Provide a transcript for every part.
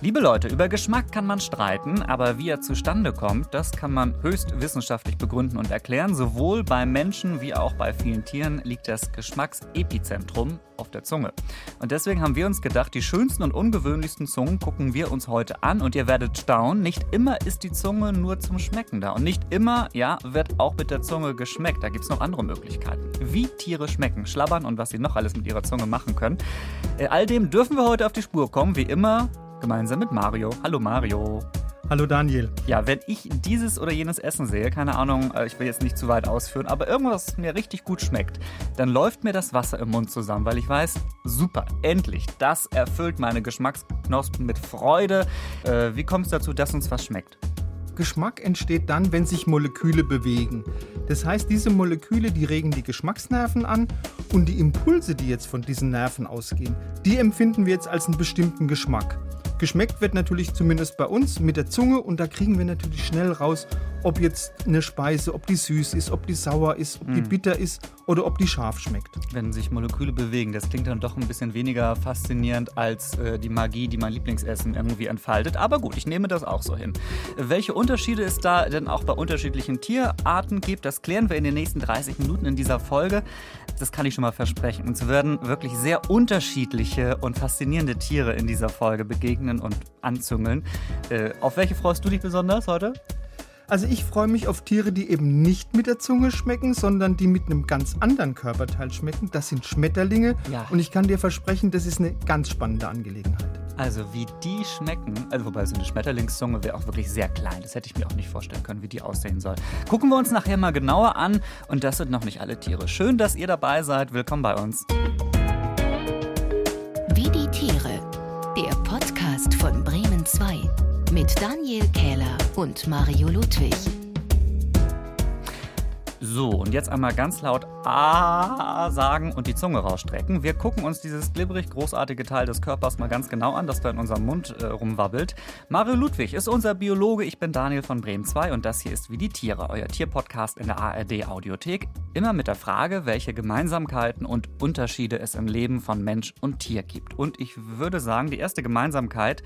Liebe Leute, über Geschmack kann man streiten, aber wie er zustande kommt, das kann man höchst wissenschaftlich begründen und erklären. Sowohl bei Menschen wie auch bei vielen Tieren liegt das Geschmacksepizentrum auf der Zunge. Und deswegen haben wir uns gedacht, die schönsten und ungewöhnlichsten Zungen gucken wir uns heute an und ihr werdet staunen, nicht immer ist die Zunge nur zum Schmecken da und nicht immer, ja, wird auch mit der Zunge geschmeckt. Da gibt es noch andere Möglichkeiten. Wie Tiere schmecken, schlabbern und was sie noch alles mit ihrer Zunge machen können. Äh, all dem dürfen wir heute auf die Spur kommen, wie immer gemeinsam mit Mario. Hallo Mario. Hallo Daniel. Ja, wenn ich dieses oder jenes Essen sehe, keine Ahnung, äh, ich will jetzt nicht zu weit ausführen, aber irgendwas mir richtig gut schmeckt, dann läuft mir das Wasser im Mund zusammen, weil ich weiß, super, endlich, das erfüllt meine Geschmacksknospen mit Freude. Äh, wie kommt es dazu, dass uns was schmeckt? Geschmack entsteht dann, wenn sich Moleküle bewegen. Das heißt, diese Moleküle, die regen die Geschmacksnerven an und die Impulse, die jetzt von diesen Nerven ausgehen, die empfinden wir jetzt als einen bestimmten Geschmack. Geschmeckt wird natürlich zumindest bei uns mit der Zunge und da kriegen wir natürlich schnell raus, ob jetzt eine Speise, ob die süß ist, ob die sauer ist, ob die hm. bitter ist oder ob die scharf schmeckt. Wenn sich Moleküle bewegen, das klingt dann doch ein bisschen weniger faszinierend als äh, die Magie, die mein Lieblingsessen irgendwie entfaltet. Aber gut, ich nehme das auch so hin. Welche Unterschiede es da denn auch bei unterschiedlichen Tierarten gibt, das klären wir in den nächsten 30 Minuten in dieser Folge. Das kann ich schon mal versprechen. Uns werden wirklich sehr unterschiedliche und faszinierende Tiere in dieser Folge begegnen und anzüngeln. Äh, auf welche freust du dich besonders heute? Also ich freue mich auf Tiere, die eben nicht mit der Zunge schmecken, sondern die mit einem ganz anderen Körperteil schmecken. Das sind Schmetterlinge. Ja. Und ich kann dir versprechen, das ist eine ganz spannende Angelegenheit. Also wie die schmecken, also wobei so eine Schmetterlingszunge wäre auch wirklich sehr klein. Das hätte ich mir auch nicht vorstellen können, wie die aussehen soll. Gucken wir uns nachher mal genauer an. Und das sind noch nicht alle Tiere. Schön, dass ihr dabei seid. Willkommen bei uns. Von Bremen 2 mit Daniel Kähler und Mario Ludwig. So, und jetzt einmal ganz laut A sagen und die Zunge rausstrecken. Wir gucken uns dieses glibberig großartige Teil des Körpers mal ganz genau an, das da in unserem Mund äh, rumwabbelt. Mario Ludwig ist unser Biologe, ich bin Daniel von Bremen 2 und das hier ist Wie die Tiere, euer Tierpodcast in der ARD Audiothek. Immer mit der Frage, welche Gemeinsamkeiten und Unterschiede es im Leben von Mensch und Tier gibt. Und ich würde sagen, die erste Gemeinsamkeit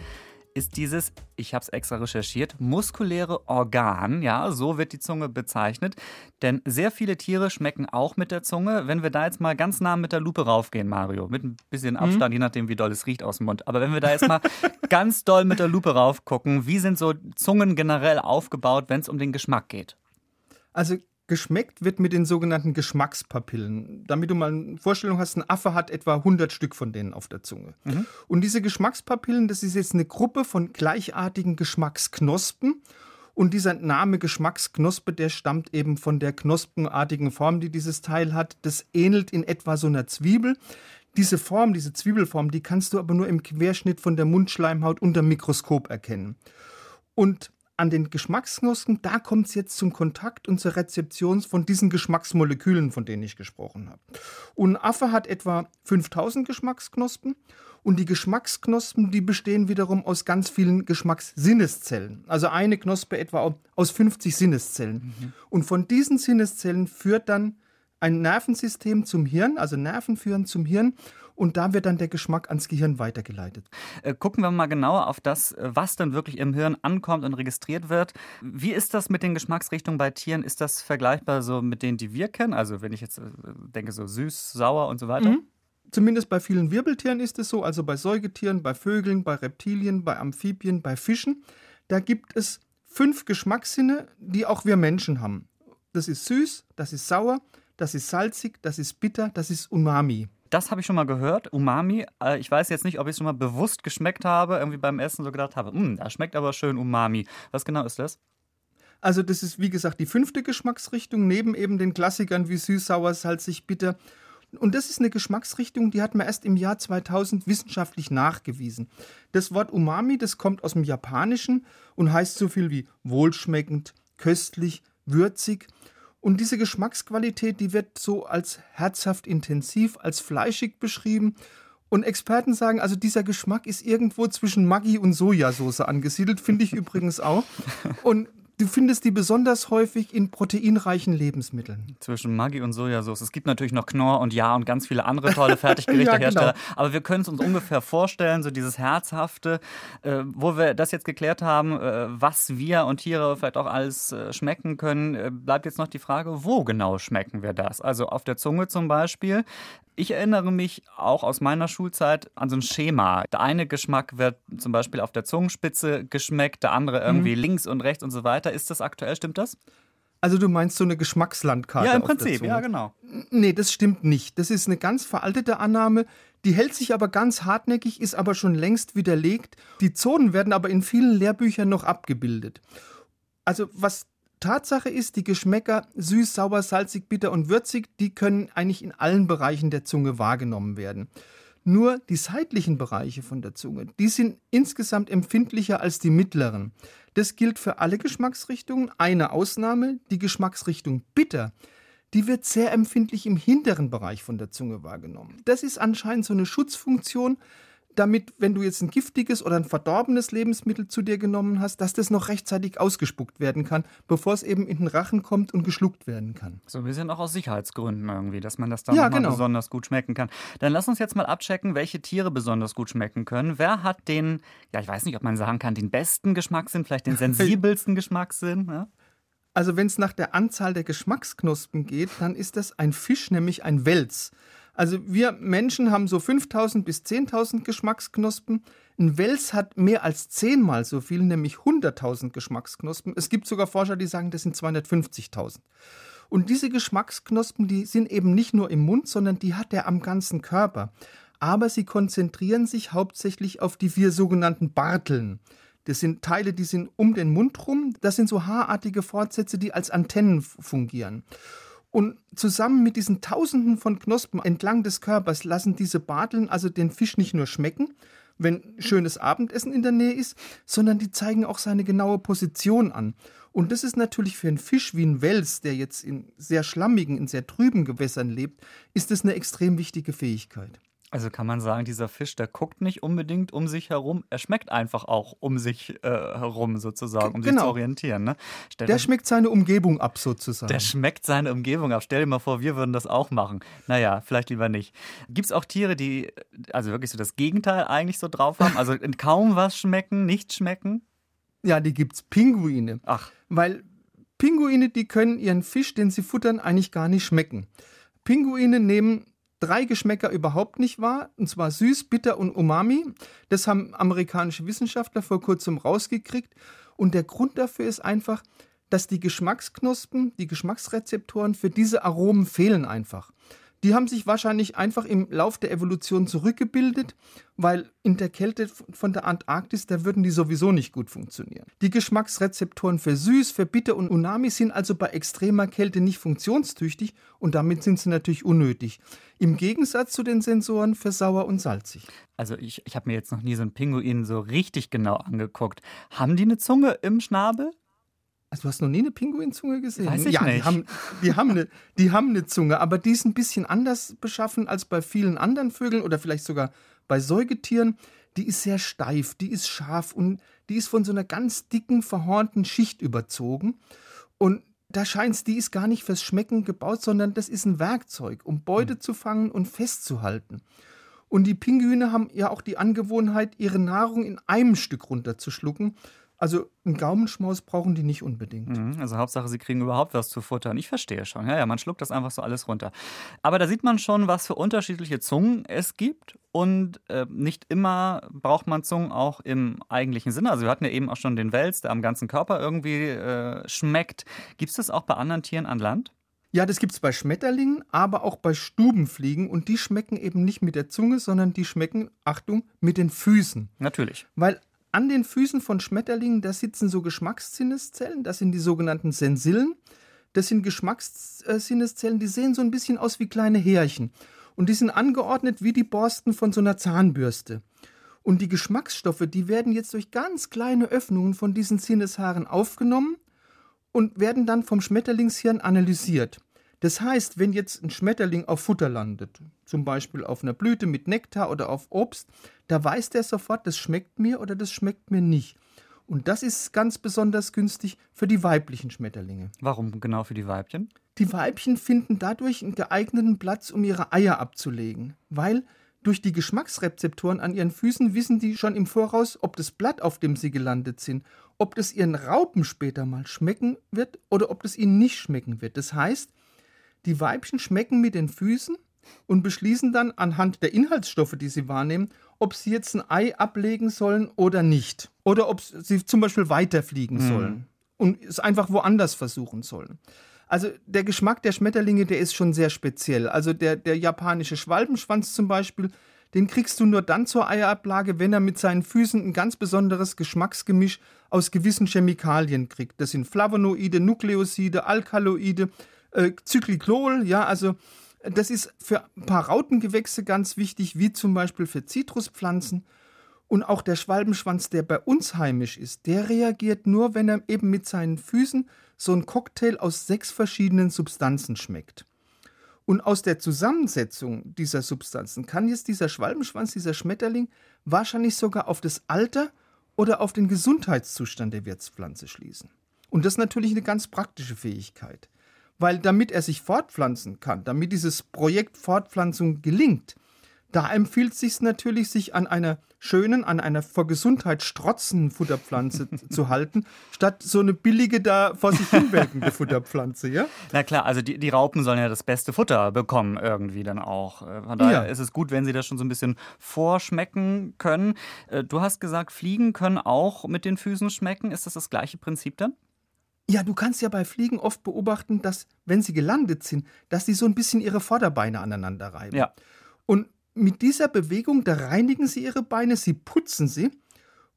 dieses, ich habe es extra recherchiert, muskuläre Organ, ja, so wird die Zunge bezeichnet. Denn sehr viele Tiere schmecken auch mit der Zunge. Wenn wir da jetzt mal ganz nah mit der Lupe raufgehen, Mario, mit ein bisschen Abstand, mhm. je nachdem, wie doll es riecht aus dem Mund. Aber wenn wir da jetzt mal ganz doll mit der Lupe raufgucken, wie sind so Zungen generell aufgebaut, wenn es um den Geschmack geht? Also Geschmeckt wird mit den sogenannten Geschmackspapillen. Damit du mal eine Vorstellung hast, ein Affe hat etwa 100 Stück von denen auf der Zunge. Mhm. Und diese Geschmackspapillen, das ist jetzt eine Gruppe von gleichartigen Geschmacksknospen. Und dieser Name Geschmacksknospe, der stammt eben von der knospenartigen Form, die dieses Teil hat. Das ähnelt in etwa so einer Zwiebel. Diese Form, diese Zwiebelform, die kannst du aber nur im Querschnitt von der Mundschleimhaut unter Mikroskop erkennen. Und an den Geschmacksknospen, da kommt es jetzt zum Kontakt und zur Rezeption von diesen Geschmacksmolekülen, von denen ich gesprochen habe. Und ein Affe hat etwa 5000 Geschmacksknospen und die Geschmacksknospen, die bestehen wiederum aus ganz vielen Geschmackssinneszellen. Also eine Knospe etwa aus 50 Sinneszellen. Mhm. Und von diesen Sinneszellen führt dann ein Nervensystem zum Hirn, also Nerven führen zum Hirn und da wird dann der Geschmack ans Gehirn weitergeleitet. Äh, gucken wir mal genauer auf das, äh, was dann wirklich im Hirn ankommt und registriert wird. Wie ist das mit den Geschmacksrichtungen bei Tieren? Ist das vergleichbar so mit denen, die wir kennen? Also wenn ich jetzt äh, denke, so süß, sauer und so weiter? Mhm. Zumindest bei vielen Wirbeltieren ist es so, also bei Säugetieren, bei Vögeln, bei Reptilien, bei Amphibien, bei Fischen. Da gibt es fünf Geschmackssinne, die auch wir Menschen haben. Das ist süß, das ist sauer, das ist salzig, das ist bitter, das ist Umami. Das habe ich schon mal gehört, Umami. Äh, ich weiß jetzt nicht, ob ich es schon mal bewusst geschmeckt habe, irgendwie beim Essen so gedacht habe, hm, das schmeckt aber schön Umami. Was genau ist das? Also das ist wie gesagt die fünfte Geschmacksrichtung, neben eben den Klassikern wie süß, sauer, salzig, bitter. Und das ist eine Geschmacksrichtung, die hat man erst im Jahr 2000 wissenschaftlich nachgewiesen. Das Wort Umami, das kommt aus dem Japanischen und heißt so viel wie wohlschmeckend, köstlich, würzig. Und diese Geschmacksqualität, die wird so als herzhaft intensiv, als fleischig beschrieben. Und Experten sagen, also dieser Geschmack ist irgendwo zwischen Maggi und Sojasauce angesiedelt, finde ich übrigens auch. Und Du findest die besonders häufig in proteinreichen Lebensmitteln. Zwischen Maggi und Sojasauce. Es gibt natürlich noch Knorr und Ja und ganz viele andere tolle Fertiggerichte-Hersteller. ja, genau. Aber wir können es uns ungefähr vorstellen, so dieses Herzhafte, äh, wo wir das jetzt geklärt haben, äh, was wir und Tiere vielleicht auch alles äh, schmecken können, äh, bleibt jetzt noch die Frage, wo genau schmecken wir das? Also auf der Zunge zum Beispiel. Ich erinnere mich auch aus meiner Schulzeit an so ein Schema. Der eine Geschmack wird zum Beispiel auf der Zungenspitze geschmeckt, der andere irgendwie mhm. links und rechts und so weiter. Ist das aktuell, stimmt das? Also du meinst so eine Geschmackslandkarte? Ja, im Prinzip, ja, genau. Nee, das stimmt nicht. Das ist eine ganz veraltete Annahme. Die hält sich aber ganz hartnäckig, ist aber schon längst widerlegt. Die Zonen werden aber in vielen Lehrbüchern noch abgebildet. Also was Tatsache ist, die Geschmäcker süß, sauer, salzig, bitter und würzig, die können eigentlich in allen Bereichen der Zunge wahrgenommen werden. Nur die seitlichen Bereiche von der Zunge, die sind insgesamt empfindlicher als die mittleren. Das gilt für alle Geschmacksrichtungen. Eine Ausnahme, die Geschmacksrichtung bitter, die wird sehr empfindlich im hinteren Bereich von der Zunge wahrgenommen. Das ist anscheinend so eine Schutzfunktion, damit, wenn du jetzt ein giftiges oder ein verdorbenes Lebensmittel zu dir genommen hast, dass das noch rechtzeitig ausgespuckt werden kann, bevor es eben in den Rachen kommt und geschluckt werden kann. So ein bisschen auch aus Sicherheitsgründen irgendwie, dass man das dann ja, genau. besonders gut schmecken kann. Dann lass uns jetzt mal abchecken, welche Tiere besonders gut schmecken können. Wer hat den, ja, ich weiß nicht, ob man sagen kann, den besten Geschmackssinn, vielleicht den sensibelsten Geschmackssinn? Ja? Also wenn es nach der Anzahl der Geschmacksknospen geht, dann ist das ein Fisch, nämlich ein Wels. Also wir Menschen haben so 5000 bis 10.000 Geschmacksknospen. Ein Wels hat mehr als zehnmal so viel, nämlich 100.000 Geschmacksknospen. Es gibt sogar Forscher, die sagen, das sind 250.000. Und diese Geschmacksknospen, die sind eben nicht nur im Mund, sondern die hat er am ganzen Körper. Aber sie konzentrieren sich hauptsächlich auf die vier sogenannten Barteln. Das sind Teile, die sind um den Mund rum. Das sind so haarartige Fortsätze, die als Antennen fungieren. Und zusammen mit diesen Tausenden von Knospen entlang des Körpers lassen diese Barteln also den Fisch nicht nur schmecken, wenn schönes Abendessen in der Nähe ist, sondern die zeigen auch seine genaue Position an. Und das ist natürlich für einen Fisch wie ein Wels, der jetzt in sehr schlammigen, in sehr trüben Gewässern lebt, ist es eine extrem wichtige Fähigkeit. Also kann man sagen, dieser Fisch, der guckt nicht unbedingt um sich herum, er schmeckt einfach auch um sich äh, herum sozusagen, um genau. sich zu orientieren. Ne? der schmeckt seine Umgebung ab sozusagen. Der schmeckt seine Umgebung ab. Stell dir mal vor, wir würden das auch machen. Naja, vielleicht lieber nicht. Gibt es auch Tiere, die also wirklich so das Gegenteil eigentlich so drauf haben? Also kaum was schmecken, nicht schmecken? Ja, die gibt es. Pinguine. Ach. Weil Pinguine, die können ihren Fisch, den sie futtern, eigentlich gar nicht schmecken. Pinguine nehmen drei Geschmäcker überhaupt nicht wahr, und zwar süß, bitter und umami. Das haben amerikanische Wissenschaftler vor kurzem rausgekriegt. Und der Grund dafür ist einfach, dass die Geschmacksknospen, die Geschmacksrezeptoren für diese Aromen fehlen einfach die haben sich wahrscheinlich einfach im Lauf der Evolution zurückgebildet, weil in der Kälte von der Antarktis, da würden die sowieso nicht gut funktionieren. Die Geschmacksrezeptoren für süß, für bitter und unami sind also bei extremer Kälte nicht funktionstüchtig und damit sind sie natürlich unnötig. Im Gegensatz zu den Sensoren für sauer und salzig. Also ich, ich habe mir jetzt noch nie so einen Pinguin so richtig genau angeguckt. Haben die eine Zunge im Schnabel? Also du hast noch nie eine Pinguinzunge gesehen? Weiß ich ja, nicht. Die haben, die, haben eine, die haben eine Zunge, aber die ist ein bisschen anders beschaffen als bei vielen anderen Vögeln oder vielleicht sogar bei Säugetieren. Die ist sehr steif, die ist scharf und die ist von so einer ganz dicken, verhornten Schicht überzogen. Und da scheint es, die ist gar nicht fürs Schmecken gebaut, sondern das ist ein Werkzeug, um Beute hm. zu fangen und festzuhalten. Und die Pinguine haben ja auch die Angewohnheit, ihre Nahrung in einem Stück runterzuschlucken. Also einen Gaumenschmaus brauchen die nicht unbedingt. Mhm, also Hauptsache, sie kriegen überhaupt was zu futtern. Ich verstehe schon. Ja, ja, man schluckt das einfach so alles runter. Aber da sieht man schon, was für unterschiedliche Zungen es gibt. Und äh, nicht immer braucht man Zungen auch im eigentlichen Sinne. Also wir hatten ja eben auch schon den Wels, der am ganzen Körper irgendwie äh, schmeckt. Gibt es das auch bei anderen Tieren an Land? Ja, das gibt es bei Schmetterlingen, aber auch bei Stubenfliegen. Und die schmecken eben nicht mit der Zunge, sondern die schmecken, Achtung, mit den Füßen. Natürlich. Weil an den Füßen von Schmetterlingen, da sitzen so Geschmackssinneszellen, das sind die sogenannten Sensillen. Das sind Geschmackssinneszellen, die sehen so ein bisschen aus wie kleine Härchen. Und die sind angeordnet wie die Borsten von so einer Zahnbürste. Und die Geschmacksstoffe, die werden jetzt durch ganz kleine Öffnungen von diesen Sinneshaaren aufgenommen und werden dann vom Schmetterlingshirn analysiert. Das heißt, wenn jetzt ein Schmetterling auf Futter landet, zum Beispiel auf einer Blüte mit Nektar oder auf Obst, da weiß der sofort, das schmeckt mir oder das schmeckt mir nicht. Und das ist ganz besonders günstig für die weiblichen Schmetterlinge. Warum genau für die Weibchen? Die Weibchen finden dadurch einen geeigneten Platz, um ihre Eier abzulegen, weil durch die Geschmacksrezeptoren an ihren Füßen wissen die schon im Voraus, ob das Blatt, auf dem sie gelandet sind, ob das ihren Raupen später mal schmecken wird oder ob das ihnen nicht schmecken wird. Das heißt, die Weibchen schmecken mit den Füßen und beschließen dann anhand der Inhaltsstoffe, die sie wahrnehmen, ob sie jetzt ein Ei ablegen sollen oder nicht. Oder ob sie zum Beispiel weiterfliegen mhm. sollen und es einfach woanders versuchen sollen. Also der Geschmack der Schmetterlinge, der ist schon sehr speziell. Also der, der japanische Schwalbenschwanz zum Beispiel, den kriegst du nur dann zur Eierablage, wenn er mit seinen Füßen ein ganz besonderes Geschmacksgemisch aus gewissen Chemikalien kriegt. Das sind Flavonoide, Nukleoside, Alkaloide, äh, Zyklicol, ja, also das ist für ein paar Rautengewächse ganz wichtig, wie zum Beispiel für Zitruspflanzen. Und auch der Schwalbenschwanz, der bei uns heimisch ist, der reagiert nur, wenn er eben mit seinen Füßen so ein Cocktail aus sechs verschiedenen Substanzen schmeckt. Und aus der Zusammensetzung dieser Substanzen kann jetzt dieser Schwalbenschwanz, dieser Schmetterling, wahrscheinlich sogar auf das Alter oder auf den Gesundheitszustand der Wirtspflanze schließen. Und das ist natürlich eine ganz praktische Fähigkeit weil damit er sich fortpflanzen kann, damit dieses Projekt Fortpflanzung gelingt, da empfiehlt es sich natürlich, sich an einer schönen, an einer vor Gesundheit strotzenden Futterpflanze zu halten, statt so eine billige da vor sich hinwelkende Futterpflanze, ja? Na klar, also die, die Raupen sollen ja das beste Futter bekommen irgendwie dann auch. Äh, von daher ja. ist es gut, wenn sie das schon so ein bisschen vorschmecken können. Äh, du hast gesagt, Fliegen können auch mit den Füßen schmecken. Ist das das gleiche Prinzip dann? Ja, du kannst ja bei Fliegen oft beobachten, dass, wenn sie gelandet sind, dass sie so ein bisschen ihre Vorderbeine aneinander reiben. Ja. Und mit dieser Bewegung, da reinigen sie ihre Beine, sie putzen sie.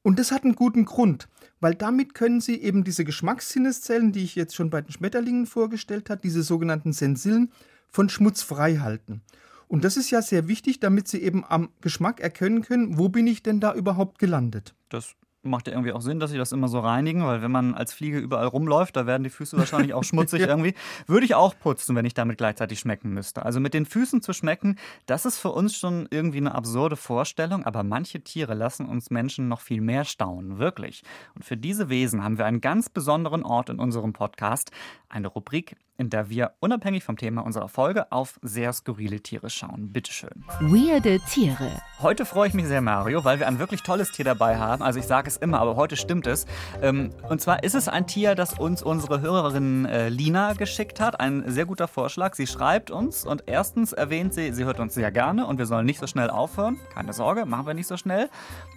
Und das hat einen guten Grund, weil damit können sie eben diese Geschmackssinneszellen, die ich jetzt schon bei den Schmetterlingen vorgestellt habe, diese sogenannten Sensillen, von Schmutz frei halten. Und das ist ja sehr wichtig, damit sie eben am Geschmack erkennen können, wo bin ich denn da überhaupt gelandet. Das macht ja irgendwie auch Sinn, dass sie das immer so reinigen, weil wenn man als Fliege überall rumläuft, da werden die Füße wahrscheinlich auch schmutzig irgendwie. Würde ich auch putzen, wenn ich damit gleichzeitig schmecken müsste. Also mit den Füßen zu schmecken, das ist für uns schon irgendwie eine absurde Vorstellung, aber manche Tiere lassen uns Menschen noch viel mehr staunen, wirklich. Und für diese Wesen haben wir einen ganz besonderen Ort in unserem Podcast, eine Rubrik, in der wir unabhängig vom Thema unserer Folge auf sehr skurrile Tiere schauen. Bitteschön. Weirde Tiere. Heute freue ich mich sehr, Mario, weil wir ein wirklich tolles Tier dabei haben. Also ich sage es immer, aber heute stimmt es. Ähm, und zwar ist es ein Tier, das uns unsere Hörerin äh, Lina geschickt hat. Ein sehr guter Vorschlag. Sie schreibt uns und erstens erwähnt sie, sie hört uns sehr gerne und wir sollen nicht so schnell aufhören. Keine Sorge, machen wir nicht so schnell.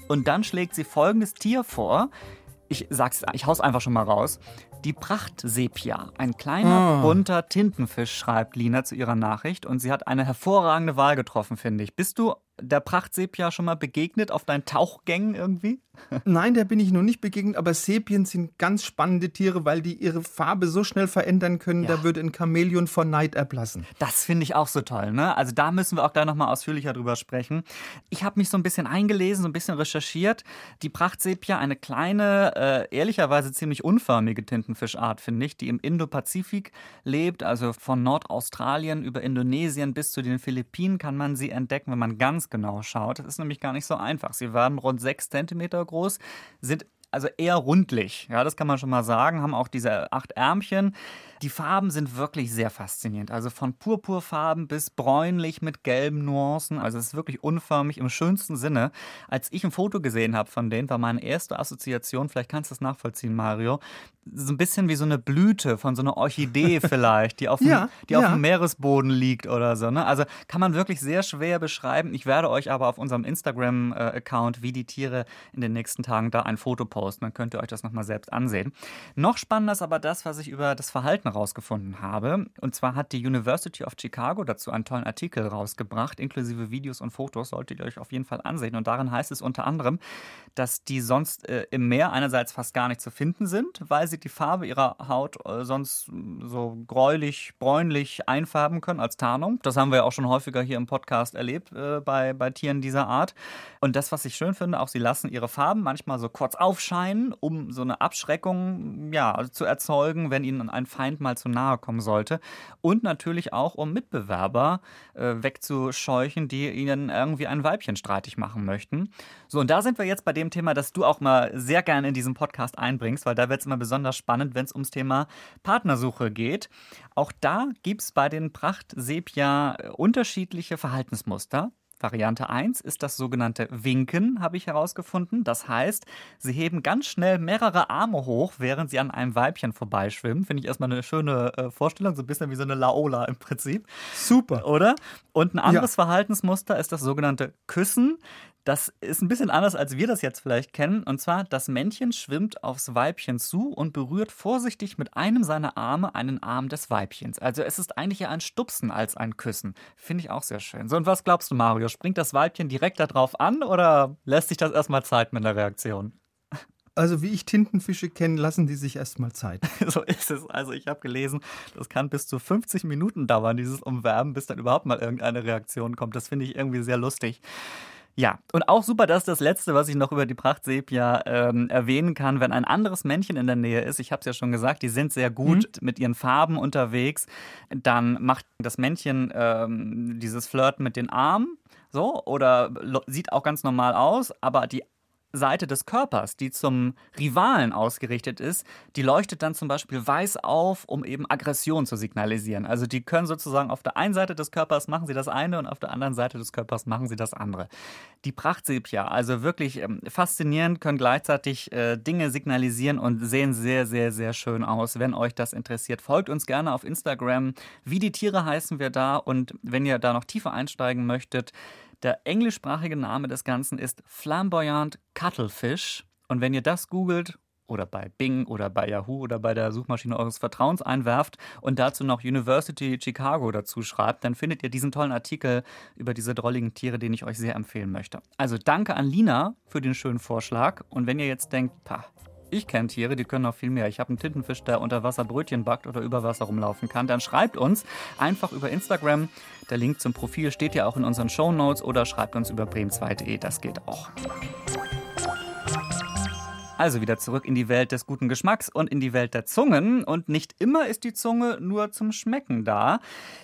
Und dann schlägt sie folgendes Tier vor. Ich sag's, ich hau's einfach schon mal raus. Die Prachtsepia, ein kleiner, oh. bunter Tintenfisch, schreibt Lina zu ihrer Nachricht. Und sie hat eine hervorragende Wahl getroffen, finde ich. Bist du der Prachtsepia schon mal begegnet auf deinen Tauchgängen irgendwie? Nein, der bin ich noch nicht begegnet, aber Sepien sind ganz spannende Tiere, weil die ihre Farbe so schnell verändern können, ja. da würde ein Chamäleon vor Neid erblassen. Das finde ich auch so toll, ne? Also da müssen wir auch gleich nochmal ausführlicher drüber sprechen. Ich habe mich so ein bisschen eingelesen, so ein bisschen recherchiert. Die Prachtsepia, eine kleine, äh, ehrlicherweise ziemlich unförmige Tintenfischart, finde ich, die im Indopazifik lebt, also von Nordaustralien über Indonesien bis zu den Philippinen kann man sie entdecken, wenn man ganz genau schaut. Das ist nämlich gar nicht so einfach. Sie werden rund sechs Zentimeter groß, sind also eher rundlich. Ja, das kann man schon mal sagen, haben auch diese acht Ärmchen. Die Farben sind wirklich sehr faszinierend. Also von Purpurfarben bis bräunlich mit gelben Nuancen. Also es ist wirklich unförmig im schönsten Sinne. Als ich ein Foto gesehen habe von denen, war meine erste Assoziation, vielleicht kannst du das nachvollziehen, Mario, so ein bisschen wie so eine Blüte von so einer Orchidee vielleicht, die auf, dem, ja, die ja. auf dem Meeresboden liegt oder so. Ne? Also kann man wirklich sehr schwer beschreiben. Ich werde euch aber auf unserem Instagram-Account, wie die Tiere in den nächsten Tagen, da ein Foto posten. Dann könnt ihr euch das nochmal selbst ansehen. Noch spannender ist aber das, was ich über das Verhalten rausgefunden habe. Und zwar hat die University of Chicago dazu einen tollen Artikel rausgebracht, inklusive Videos und Fotos, solltet ihr euch auf jeden Fall ansehen. Und darin heißt es unter anderem, dass die sonst äh, im Meer einerseits fast gar nicht zu finden sind, weil sie die Farbe ihrer Haut äh, sonst so gräulich, bräunlich einfärben können als Tarnung. Das haben wir ja auch schon häufiger hier im Podcast erlebt äh, bei, bei Tieren dieser Art. Und das, was ich schön finde, auch sie lassen ihre Farben manchmal so kurz aufstehen erscheinen, um so eine Abschreckung ja, zu erzeugen, wenn ihnen ein Feind mal zu nahe kommen sollte. Und natürlich auch, um Mitbewerber äh, wegzuscheuchen, die ihnen irgendwie ein Weibchen streitig machen möchten. So, und da sind wir jetzt bei dem Thema, das du auch mal sehr gerne in diesem Podcast einbringst, weil da wird es immer besonders spannend, wenn es ums Thema Partnersuche geht. Auch da gibt es bei den Prachtsepia unterschiedliche Verhaltensmuster. Variante 1 ist das sogenannte Winken, habe ich herausgefunden. Das heißt, sie heben ganz schnell mehrere Arme hoch, während sie an einem Weibchen vorbeischwimmen. Finde ich erstmal eine schöne äh, Vorstellung, so ein bisschen wie so eine Laola im Prinzip. Super. Oder? Und ein anderes ja. Verhaltensmuster ist das sogenannte Küssen. Das ist ein bisschen anders, als wir das jetzt vielleicht kennen. Und zwar, das Männchen schwimmt aufs Weibchen zu und berührt vorsichtig mit einem seiner Arme einen Arm des Weibchens. Also es ist eigentlich eher ein Stupsen als ein Küssen. Finde ich auch sehr schön. So, und was glaubst du, Mario? Springt das Weibchen direkt darauf an oder lässt sich das erstmal Zeit mit der Reaktion? Also wie ich Tintenfische kenne, lassen die sich erstmal Zeit. so ist es. Also ich habe gelesen, das kann bis zu 50 Minuten dauern, dieses Umwerben, bis dann überhaupt mal irgendeine Reaktion kommt. Das finde ich irgendwie sehr lustig. Ja, und auch super, dass das letzte, was ich noch über die Prachtsepia ähm, erwähnen kann, wenn ein anderes Männchen in der Nähe ist, ich habe es ja schon gesagt, die sind sehr gut mhm. mit ihren Farben unterwegs, dann macht das Männchen ähm, dieses Flirt mit den Armen, so, oder sieht auch ganz normal aus, aber die Seite des Körpers, die zum Rivalen ausgerichtet ist, die leuchtet dann zum Beispiel weiß auf, um eben Aggression zu signalisieren. Also die können sozusagen auf der einen Seite des Körpers machen sie das eine und auf der anderen Seite des Körpers machen sie das andere. Die Prachtsepia, also wirklich ähm, faszinierend, können gleichzeitig äh, Dinge signalisieren und sehen sehr, sehr, sehr schön aus. Wenn euch das interessiert, folgt uns gerne auf Instagram. Wie die Tiere heißen wir da und wenn ihr da noch tiefer einsteigen möchtet, der englischsprachige Name des Ganzen ist Flamboyant Cuttlefish. Und wenn ihr das googelt oder bei Bing oder bei Yahoo oder bei der Suchmaschine eures Vertrauens einwerft und dazu noch University Chicago dazu schreibt, dann findet ihr diesen tollen Artikel über diese drolligen Tiere, den ich euch sehr empfehlen möchte. Also danke an Lina für den schönen Vorschlag. Und wenn ihr jetzt denkt, pah, ich kenne Tiere, die können noch viel mehr. Ich habe einen Tintenfisch, der unter Wasser Brötchen backt oder über Wasser rumlaufen kann. Dann schreibt uns einfach über Instagram. Der Link zum Profil steht ja auch in unseren Show Notes oder schreibt uns über bremen2.de. Das geht auch. Also wieder zurück in die Welt des guten Geschmacks und in die Welt der Zungen. Und nicht immer ist die Zunge nur zum Schmecken da.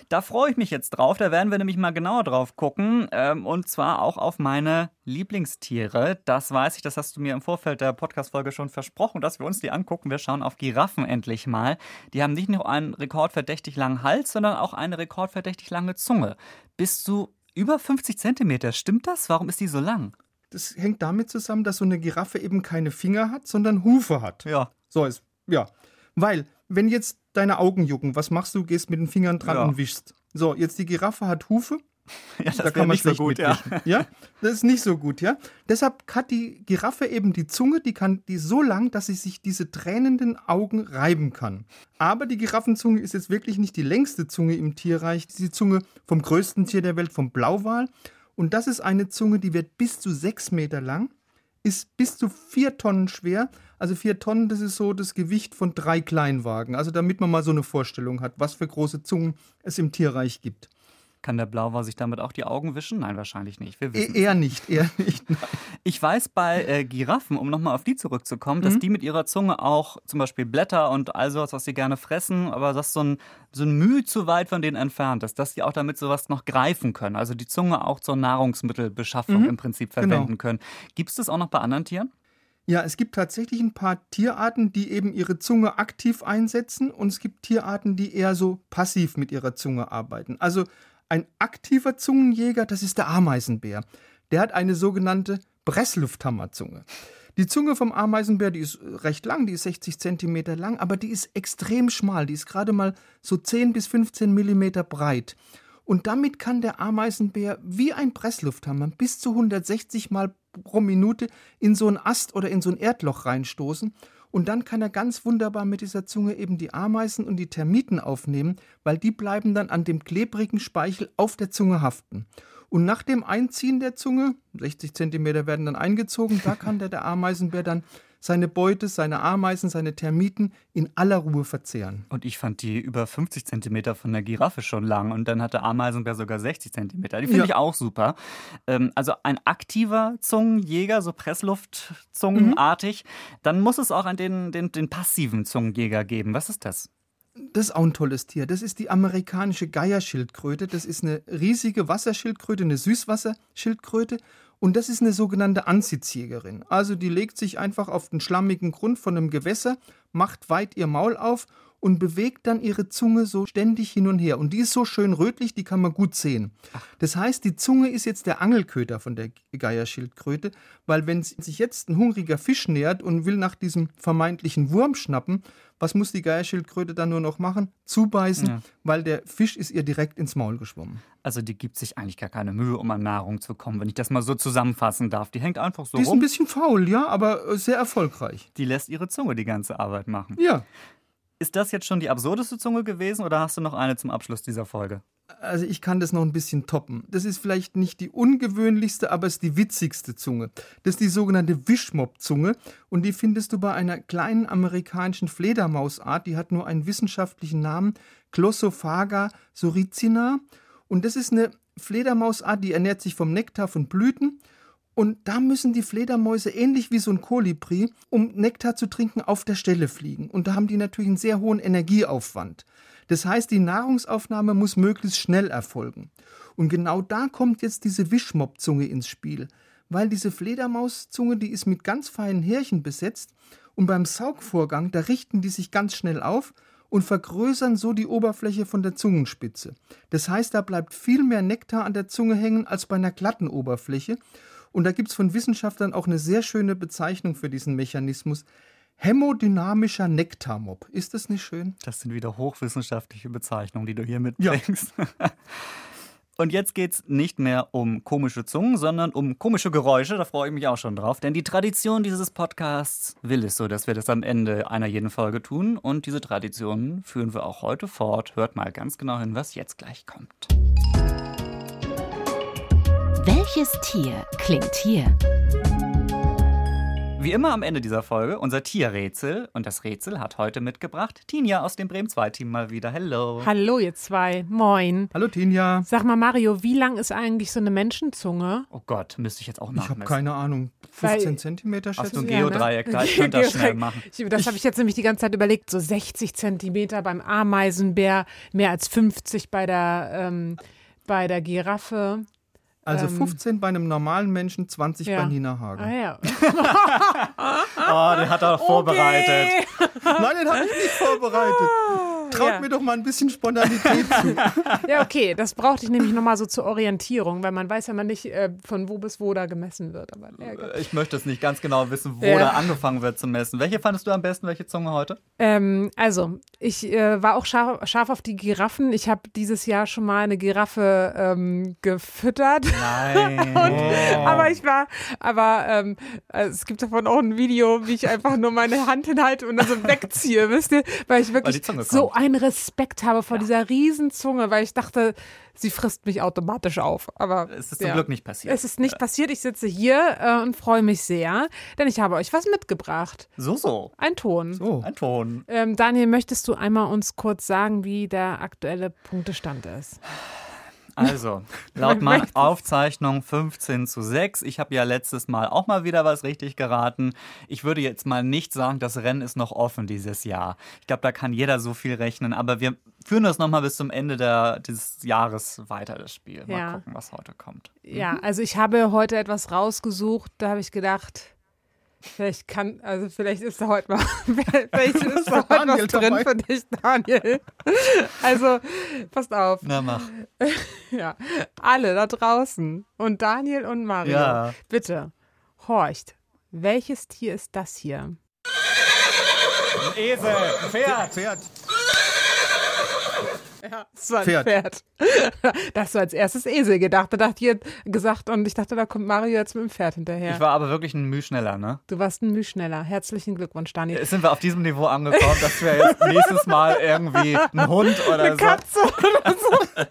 Da freue ich mich jetzt drauf. Da werden wir nämlich mal genauer drauf gucken. Ähm, und zwar auch auf meine Lieblingstiere. Das weiß ich, das hast du mir im Vorfeld der Podcast-Folge schon versprochen, dass wir uns die angucken. Wir schauen auf Giraffen endlich mal. Die haben nicht nur einen rekordverdächtig langen Hals, sondern auch eine rekordverdächtig lange Zunge. Bis zu über 50 Zentimeter. Stimmt das? Warum ist die so lang? Das hängt damit zusammen, dass so eine Giraffe eben keine Finger hat, sondern Hufe hat. Ja. So ist, ja. Weil, wenn jetzt deine Augen jucken, was machst du? Gehst mit den Fingern dran ja. und wischst. So, jetzt die Giraffe hat Hufe. Ja, das da kann man nicht so gut, ja. ja. Das ist nicht so gut, ja. Deshalb hat die Giraffe eben die Zunge, die kann die so lang, dass sie sich diese tränenden Augen reiben kann. Aber die Giraffenzunge ist jetzt wirklich nicht die längste Zunge im Tierreich. Die Zunge vom größten Tier der Welt, vom Blauwal. Und das ist eine Zunge, die wird bis zu sechs Meter lang, ist bis zu vier Tonnen schwer. Also vier Tonnen, das ist so das Gewicht von drei Kleinwagen. Also damit man mal so eine Vorstellung hat, was für große Zungen es im Tierreich gibt. Kann der Blauwal sich damit auch die Augen wischen? Nein, wahrscheinlich nicht. Wir e eher nicht, eher nicht. Ich weiß bei äh, Giraffen, um nochmal auf die zurückzukommen, mhm. dass die mit ihrer Zunge auch zum Beispiel Blätter und all sowas, was sie gerne fressen, aber das so ein, so ein Mühe zu weit von denen entfernt ist, dass sie auch damit sowas noch greifen können. Also die Zunge auch zur Nahrungsmittelbeschaffung mhm. im Prinzip verwenden genau. können. Gibt es das auch noch bei anderen Tieren? Ja, es gibt tatsächlich ein paar Tierarten, die eben ihre Zunge aktiv einsetzen und es gibt Tierarten, die eher so passiv mit ihrer Zunge arbeiten. Also ein aktiver Zungenjäger, das ist der Ameisenbär. Der hat eine sogenannte Presslufthammerzunge. Die Zunge vom Ameisenbär, die ist recht lang, die ist 60 Zentimeter lang, aber die ist extrem schmal. Die ist gerade mal so 10 bis 15 Millimeter breit. Und damit kann der Ameisenbär wie ein Presslufthammer bis zu 160 Mal pro Minute in so einen Ast oder in so ein Erdloch reinstoßen und dann kann er ganz wunderbar mit dieser Zunge eben die Ameisen und die Termiten aufnehmen, weil die bleiben dann an dem klebrigen Speichel auf der Zunge haften. Und nach dem Einziehen der Zunge, 60 Zentimeter werden dann eingezogen, da kann der, der Ameisenbär dann seine Beute, seine Ameisen, seine Termiten in aller Ruhe verzehren. Und ich fand die über 50 Zentimeter von der Giraffe schon lang und dann hatte Ameisenbär sogar 60 Zentimeter. Die finde Ja. ich auch super. Ähm, also ein aktiver Zungenjäger, so Pressluftzungenartig. Dann muss es auch einen, den, den, den passiven Zungenjäger geben. Was ist das? Das ist auch ein tolles Tier. Das ist die amerikanische Geierschildkröte. Das ist eine riesige Wasserschildkröte, eine Süßwasserschildkröte. Und das ist eine sogenannte Ansitzjägerin. Also die legt sich einfach auf den schlammigen Grund von einem Gewässer, macht weit ihr Maul auf und bewegt dann ihre Zunge so ständig hin und her. Und die ist so schön rötlich, die kann man gut sehen. Das heißt, die Zunge ist jetzt der Angelköder von der Geierschildkröte, weil wenn sich jetzt ein hungriger Fisch nähert und will nach diesem vermeintlichen Wurm schnappen, was muss die Geierschildkröte dann nur noch machen? Zubeißen, Ja. weil der Fisch ist ihr direkt ins Maul geschwommen. Also die gibt sich eigentlich gar keine Mühe, um an Nahrung zu kommen, wenn ich das mal so zusammenfassen darf. Die hängt einfach so Die ist ein rum. bisschen faul, ja, aber äh, sehr erfolgreich. Die lässt ihre Zunge die ganze Arbeit machen. Ja, Ist das jetzt schon die absurdeste Zunge gewesen oder hast du noch eine zum Abschluss dieser Folge? also ich kann das noch ein bisschen toppen. Das ist vielleicht nicht die ungewöhnlichste, aber es ist die witzigste Zunge. Das ist die sogenannte Wischmopp-Zunge und die findest du bei einer kleinen amerikanischen Fledermausart, die hat nur einen wissenschaftlichen Namen, Glossophaga soricina und das ist eine Fledermausart, die ernährt sich vom Nektar von Blüten und da müssen die Fledermäuse ähnlich wie so ein Kolibri, um Nektar zu trinken, auf der Stelle fliegen. Und da haben die natürlich einen sehr hohen Energieaufwand. Das heißt, die Nahrungsaufnahme muss möglichst schnell erfolgen. Und genau da kommt jetzt diese Wischmopp-Zunge ins Spiel. Weil diese Fledermauszunge, die ist mit ganz feinen Härchen besetzt und beim Saugvorgang, da richten die sich ganz schnell auf und vergrößern so die Oberfläche von der Zungenspitze. Das heißt, da bleibt viel mehr Nektar an der Zunge hängen als bei einer glatten Oberfläche. Und da gibt es von Wissenschaftlern auch eine sehr schöne Bezeichnung für diesen Mechanismus. Hämodynamischer Nektarmob. Ist das nicht schön? Das sind wieder hochwissenschaftliche Bezeichnungen, die du hier mitbringst. Und jetzt geht's nicht mehr um komische Zungen, sondern um komische Geräusche. Da freue ich mich auch schon drauf. Denn die Tradition dieses Podcasts will es so, dass wir das am Ende einer jeden Folge tun. Und diese Tradition führen wir auch heute fort. Hört mal ganz genau hin, was jetzt gleich kommt. Welches Tier klingt hier? Wie immer am Ende dieser Folge unser Tierrätsel. Und das Rätsel hat heute mitgebracht Tinja aus dem Bremen 2 Team mal wieder. Hello. Hallo, ihr zwei. Moin. Hallo Tinja. Sag mal, Mario, wie lang ist eigentlich so eine Menschenzunge? Oh Gott, müsste ich jetzt auch Ich habe nachmessen. keine Ahnung. 15 Weil- Zentimeter Hast schätze du ein ich? Ja, ne? Geodreieck da? Ich könnte das schnell machen. Ich, das habe ich jetzt nämlich die ganze Zeit überlegt. So 60 Zentimeter beim Ameisenbär, mehr als 50 bei der, ähm, bei der Giraffe. Also Ähm, 15 bei einem normalen Menschen, 20 ja. bei Nina Hagen. Ah ja. Oh, den hat er vorbereitet. Nein, den habe ich nicht vorbereitet. Traut Ja. mir doch mal ein bisschen Spontanität zu. Ja, okay, das brauchte ich nämlich nochmal so zur Orientierung, weil man weiß ja mal nicht, äh, von wo bis wo da gemessen wird. Aber ja. Ich möchte es nicht ganz genau wissen, wo Ja. da angefangen wird zu messen. Welche fandest du am besten, welche Zunge heute? Ähm, also, ich äh, war auch scharf, scharf auf die Giraffen. Ich habe dieses Jahr schon mal eine Giraffe ähm, gefüttert. Nein. Aber ich war, aber ähm, also es gibt davon auch ein Video, wie ich einfach nur meine Hand hinhalte und dann so wegziehe, wisst ihr? Weil ich wirklich Zunge so kommt. Einen Respekt habe vor dieser riesen Zunge, weil ich dachte, sie frisst mich automatisch auf. Aber Es ist zum ja. Glück nicht passiert. Es ist nicht passiert. Ich sitze hier äh, und freue mich sehr, denn ich habe euch was mitgebracht. So, so. Ein Ton. So. Ein Ton. Ähm, Daniel, möchtest du einmal uns kurz sagen, wie der aktuelle Punktestand ist? Also, laut meiner Aufzeichnung 15 zu 6. Ich habe ja letztes Mal auch mal wieder was richtig geraten. Ich würde jetzt mal nicht sagen, das Rennen ist noch offen dieses Jahr. Ich glaube, da kann jeder so viel rechnen. Aber wir führen das nochmal bis zum Ende der, des Jahres weiter, das Spiel. Mal Ja. gucken, was heute kommt. Ja, also ich habe heute etwas rausgesucht, da habe ich gedacht, vielleicht kann, also vielleicht ist da heute mal, vielleicht ist da heute was Daniel drin dabei. für dich, Daniel. Also, passt auf. Na, mach. Ja, alle da draußen und Daniel und Mario, Ja. bitte, horcht. Welches Tier ist das hier? Esel, Pferd. Pferd. Ja, das war ein Pferd. Pferd. Da hast du als erstes Esel gedacht. Da dachte ich, gesagt und ich dachte, da kommt Mario jetzt mit dem Pferd hinterher. Ich war aber wirklich ein Müh schneller, ne? du warst ein Müh schneller. Herzlichen Glückwunsch, Dani. Sind wir auf diesem Niveau angekommen, dass wir jetzt nächstes Mal irgendwie einen Hund oder so. Katze oder so.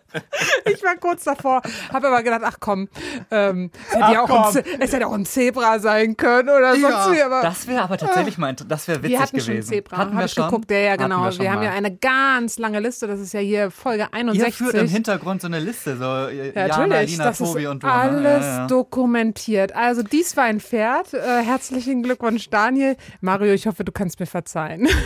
Ich war kurz davor, habe aber gedacht, ach komm, ähm, es, hätte ja auch Ach ein, es hätte auch ein Zebra sein können oder Ja. sonst wie. Aber Das wäre aber tatsächlich mal, das wäre witzig wir hatten gewesen. schon Zebra. Hatten wir ich schon? geguckt, ja, ja, Hatten genau. wir Wir, schon haben mal. ja eine ganz lange Liste. Das ist ja hier Folge Ihr 61. führt im Hintergrund so eine Liste, so äh, Ja, Jana, natürlich, Lina, das Tobi ist und du. ne? alles Ja, ja. dokumentiert. Also dies war ein Pferd. Äh, herzlichen Glückwunsch, Daniel. Mario, ich hoffe, du kannst mir verzeihen.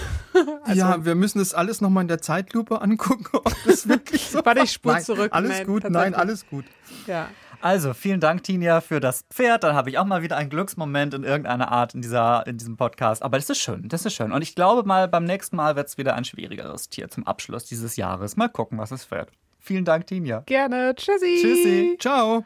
Also ja, wir müssen das alles nochmal in der Zeitlupe angucken, ob das wirklich so Warte, ich war. spul Nein, zurück. Alles Nein, gut, nein, alles gut. Ja. Also, vielen Dank, Tinja, für das Pferd. Dann habe ich auch mal wieder einen Glücksmoment in irgendeiner Art in, dieser, in diesem Podcast. Aber das ist schön, das ist schön. Und ich glaube mal, beim nächsten Mal wird es wieder ein schwierigeres Tier zum Abschluss dieses Jahres. Mal gucken, was es wird. Vielen Dank, Tinja. Gerne. Tschüssi. Tschüssi. Ciao.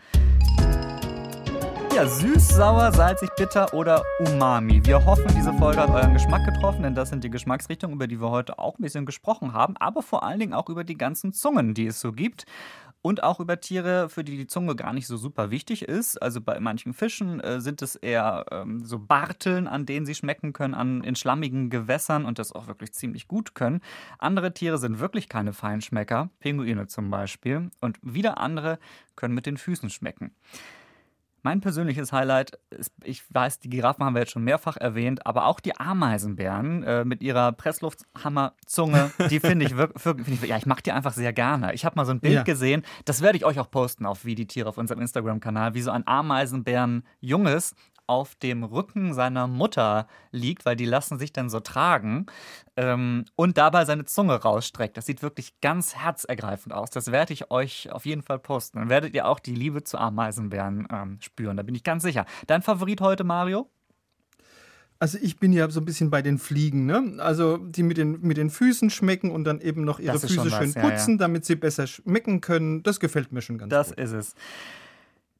Ja, süß, sauer, salzig, bitter oder umami. Wir hoffen, diese Folge hat euren Geschmack getroffen, denn das sind die Geschmacksrichtungen, über die wir heute auch ein bisschen gesprochen haben, aber vor allen Dingen auch über die ganzen Zungen, die es so gibt. Und auch über Tiere, für die die Zunge gar nicht so super wichtig ist. Also bei manchen Fischen äh, sind es eher ähm, so Barteln, an denen sie schmecken können, an, in schlammigen Gewässern und das auch wirklich ziemlich gut können. Andere Tiere sind wirklich keine Feinschmecker, Pinguine zum Beispiel. Und wieder andere können mit den Füßen schmecken. Mein persönliches Highlight ist, ich weiß, die Giraffen haben wir jetzt schon mehrfach erwähnt, aber auch die Ameisenbären äh, mit ihrer Presslufthammerzunge, die finde ich wirklich, find ich, ja, ich mag die einfach sehr gerne. Ich habe mal so ein Bild Ja. gesehen, das werde ich euch auch posten auf Wie die Tiere auf unserem Instagram-Kanal, wie so ein Ameisenbären-Junges auf dem Rücken seiner Mutter liegt, weil die lassen sich dann so tragen ähm, und dabei seine Zunge rausstreckt. Das sieht wirklich ganz herzergreifend aus. Das werde ich euch auf jeden Fall posten. Dann werdet ihr auch die Liebe zu Ameisenbären ähm, spüren. Da bin ich ganz sicher. Dein Favorit heute, Mario? Also ich bin ja so ein bisschen bei den Fliegen, ne? Also die mit den, mit den Füßen schmecken und dann eben noch ihre Das Füße schön ja, putzen, damit sie besser schmecken können. Das gefällt mir schon ganz Das gut. ist es.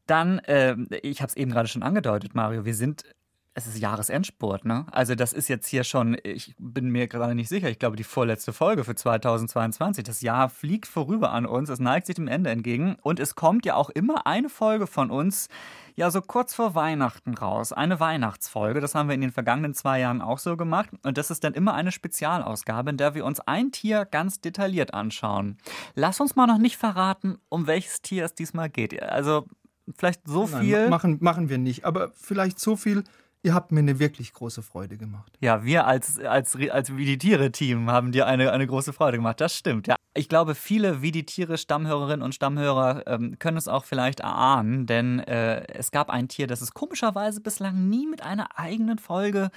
Dann, ähm, ich habe es eben gerade schon angedeutet, Mario, wir sind, es ist Jahresendsport, ne? Also das ist jetzt hier schon, ich bin mir gerade nicht sicher, ich glaube die vorletzte Folge für 2022. Das Jahr fliegt vorüber an uns, es neigt sich dem Ende entgegen und es kommt ja auch immer eine Folge von uns, ja so kurz vor Weihnachten raus, eine Weihnachtsfolge. Das haben wir in den vergangenen zwei Jahren auch so gemacht und das ist dann immer eine Spezialausgabe, in der wir uns ein Tier ganz detailliert anschauen. Lass uns mal noch nicht verraten, um welches Tier es diesmal geht. Also vielleicht so Nein, viel. machen, machen wir nicht. Aber vielleicht so viel, ihr habt mir eine wirklich große Freude gemacht. Ja, wir als, als, als Wie die Tiere-Team haben dir eine, eine große Freude gemacht. Das stimmt, ja. Ich glaube, viele Wie die Tiere-Stammhörerinnen und Stammhörer ähm, können es auch vielleicht erahnen, denn äh, es gab ein Tier, das es komischerweise bislang nie mit einer eigenen Folge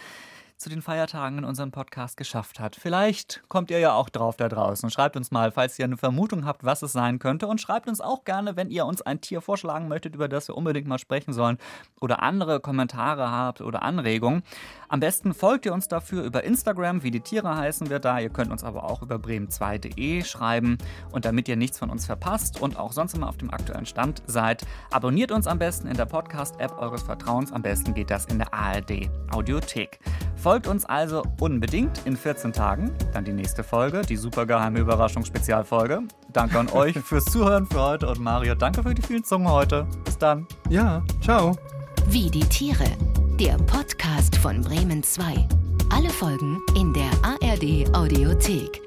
zu den Feiertagen in unserem Podcast geschafft hat. Vielleicht kommt ihr ja auch drauf da draußen. Schreibt uns mal, falls ihr eine Vermutung habt, was es sein könnte. Und schreibt uns auch gerne, wenn ihr uns ein Tier vorschlagen möchtet, über das wir unbedingt mal sprechen sollen. Oder andere Kommentare habt oder Anregungen. Am besten folgt ihr uns dafür über Instagram, wie die Tiere heißen wir da. Ihr könnt uns aber auch über bremen2.de schreiben. Und damit ihr nichts von uns verpasst und auch sonst immer auf dem aktuellen Stand seid, abonniert uns am besten in der Podcast-App eures Vertrauens. Am besten geht das in der ARD Audiothek. Folgt uns also unbedingt in 14 Tagen. Dann die nächste Folge, die supergeheime Überraschungsspezialfolge. Danke an euch fürs Zuhören für heute und Mario, danke für die vielen Zungen heute. Bis dann. Ja, ciao. Wie die Tiere. Der Podcast von Bremen 2. Alle Folgen in der ARD Audiothek.